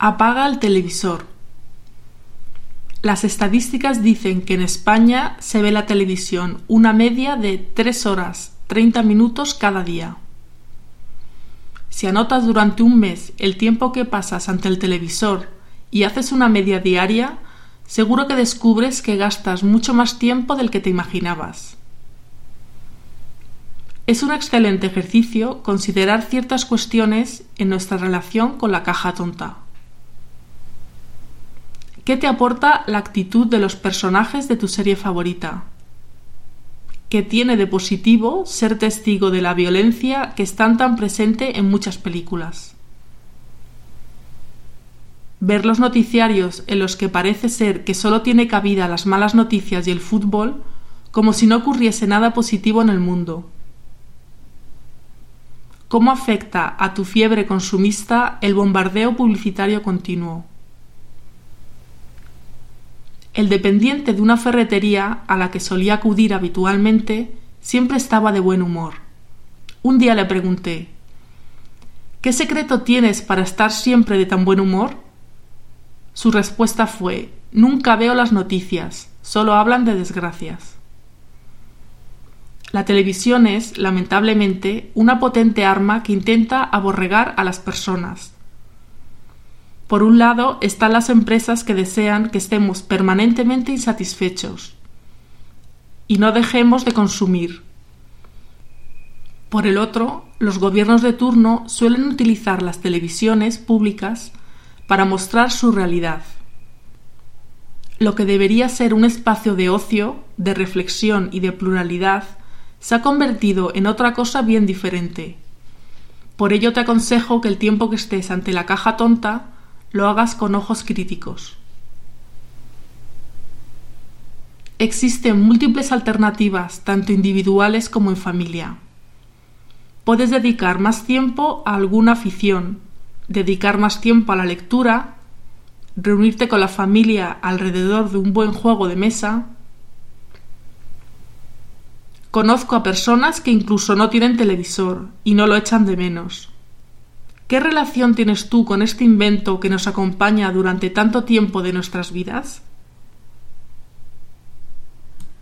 Apaga el televisor. Las estadísticas dicen que en España se ve la televisión una media de 3 horas 30 minutos cada día. Si anotas durante un mes el tiempo que pasas ante el televisor y haces una media diaria, seguro que descubres que gastas mucho más tiempo del que te imaginabas. Es un excelente ejercicio considerar ciertas cuestiones en nuestra relación con la caja tonta. ¿Qué te aporta la actitud de los personajes de tu serie favorita? ¿Qué tiene de positivo ser testigo de la violencia que está tan presente en muchas películas? Ver los noticiarios en los que parece ser que solo tiene cabida las malas noticias y el fútbol, como si no ocurriese nada positivo en el mundo. ¿Cómo afecta a tu fiebre consumista el bombardeo publicitario continuo? El dependiente de una ferretería a la que solía acudir habitualmente siempre estaba de buen humor. Un día le pregunté ¿Qué secreto tienes para estar siempre de tan buen humor? Su respuesta fue Nunca veo las noticias, solo hablan de desgracias. La televisión es, lamentablemente, una potente arma que intenta aborregar a las personas, por un lado están las empresas que desean que estemos permanentemente insatisfechos y no dejemos de consumir. Por el otro, los gobiernos de turno suelen utilizar las televisiones públicas para mostrar su realidad. Lo que debería ser un espacio de ocio, de reflexión y de pluralidad se ha convertido en otra cosa bien diferente. Por ello te aconsejo que el tiempo que estés ante la caja tonta lo hagas con ojos críticos. Existen múltiples alternativas, tanto individuales como en familia. Puedes dedicar más tiempo a alguna afición, dedicar más tiempo a la lectura, reunirte con la familia alrededor de un buen juego de mesa. Conozco a personas que incluso no tienen televisor y no lo echan de menos. ¿Qué relación tienes tú con este invento que nos acompaña durante tanto tiempo de nuestras vidas?